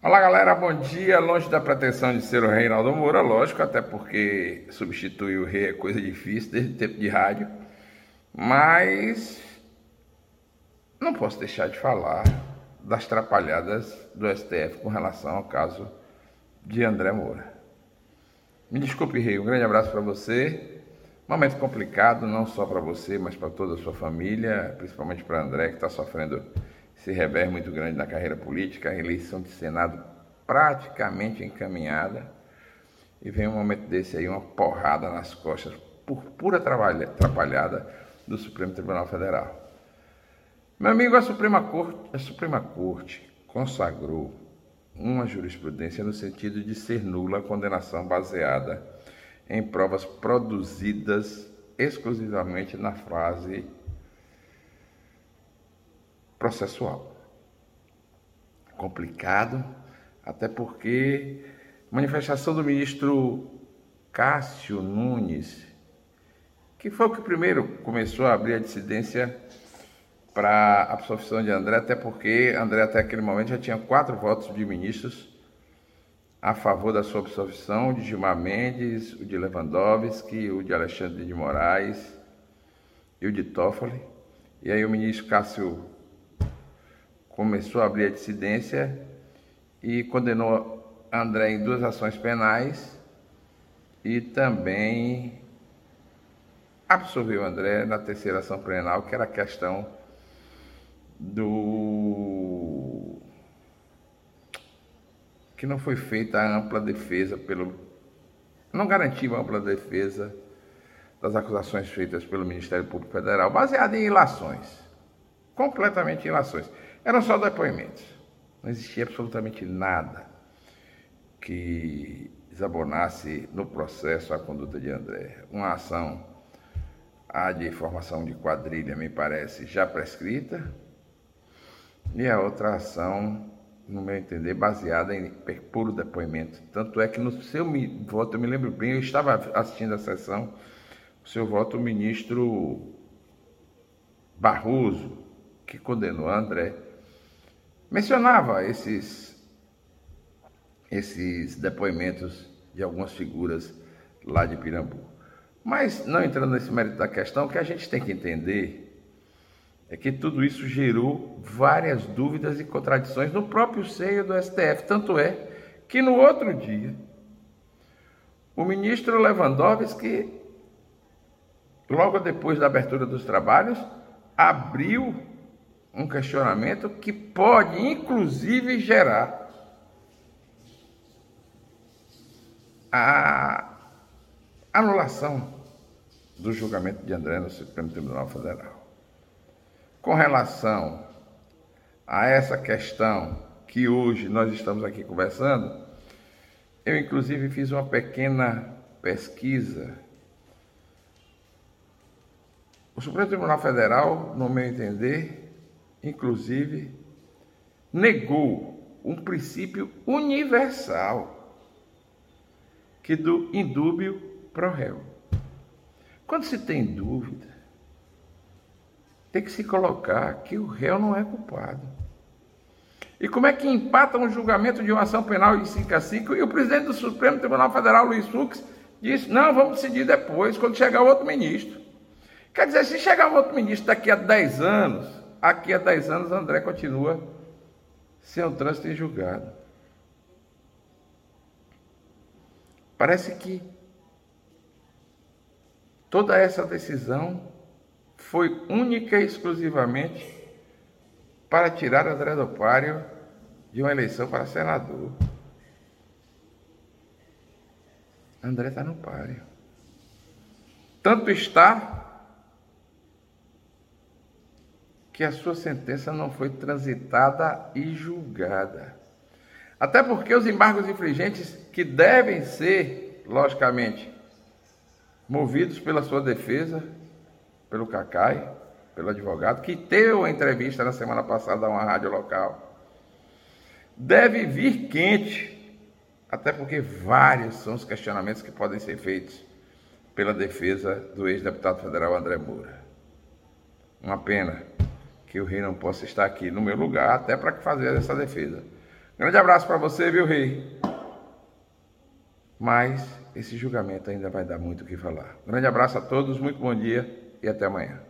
Olá galera, bom dia. Longe da pretensão de ser o Reinaldo Moura, lógico, até porque substituir o rei é coisa difícil desde o tempo de rádio. Mas não posso deixar de falar das trapalhadas do STF com relação ao caso de André Moura. Me desculpe, rei, um grande abraço para você. Momento complicado, não só para você, mas para toda a sua família, principalmente para André, que está sofrendo esse revés muito grande na carreira política, a eleição de Senado praticamente encaminhada, e vem um momento desse aí, uma porrada nas costas, por pura atrapalhada do Supremo Tribunal Federal. Meu amigo, a Suprema Corte, a Suprema Corte consagrou uma jurisprudência no sentido de ser nula a condenação baseada em provas produzidas exclusivamente na fase processual. Complicado, até porque manifestação do ministro Cássio Nunes, que foi o que primeiro começou a abrir a dissidência para a absolvição de André, até porque André até aquele momento já tinha quatro votos de ministros a favor da sua absolvição, o de Gilmar Mendes, o de Lewandowski, o de Alexandre de Moraes e o de Toffoli. E aí o ministro Cássio começou a abrir a dissidência e condenou André em duas ações penais e também absolveu André na terceira ação penal, que era a questão do que não foi feita a ampla defesa pelo não garantiu a ampla defesa das acusações feitas pelo Ministério Público Federal, baseada em ilações, completamente em ilações. Eram só depoimentos. Não existia absolutamente nada que desabonasse no processo a conduta de André. Uma ação, a de formação de quadrilha, me parece já prescrita, e a outra ação, no meu entender, baseada em puro depoimento. Tanto é que no seu voto, eu me lembro bem, eu estava assistindo a sessão, o seu voto, o ministro Barroso, que condenou André, mencionava esses, esses depoimentos de algumas figuras lá de Pirambu. Mas, não entrando nesse mérito da questão, o que a gente tem que entender é que tudo isso gerou várias dúvidas e contradições no próprio seio do STF. Tanto é que no outro dia, o ministro Lewandowski, logo depois da abertura dos trabalhos, abriu um questionamento que pode, inclusive, gerar a anulação do julgamento de André no Supremo Tribunal Federal. Com relação a essa questão que hoje nós estamos aqui conversando, eu inclusive fiz uma pequena pesquisa. O Supremo Tribunal Federal, no meu entender, inclusive, negou um princípio universal que do indúbio pro réu. Quando se tem dúvida, tem que se colocar que o réu não é culpado. E como é que empata um julgamento de uma ação penal em 5 a 5 e o presidente do Supremo Tribunal Federal, Luiz Fux, disse: não, vamos decidir depois, quando chegar outro ministro. Quer dizer, se chegar outro ministro daqui a 10 anos, aqui a 10 anos André continua sem o trânsito em julgado. Parece que toda essa decisão foi única e exclusivamente para tirar André do Pário de uma eleição para senador. André está no páreo. Tanto está que a sua sentença não foi transitada e julgada. Até porque os embargos infringentes, que devem ser, logicamente, movidos pela sua defesa, pelo Cacai, pelo advogado, que deu a entrevista na semana passada a uma rádio local, deve vir quente, até porque vários são os questionamentos que podem ser feitos pela defesa do ex-deputado federal André Moura. Uma pena que o rei não possa estar aqui no meu lugar, até para fazer essa defesa. Grande abraço para você, viu, rei? Mas esse julgamento ainda vai dar muito o que falar. Grande abraço a todos, muito bom dia e até amanhã.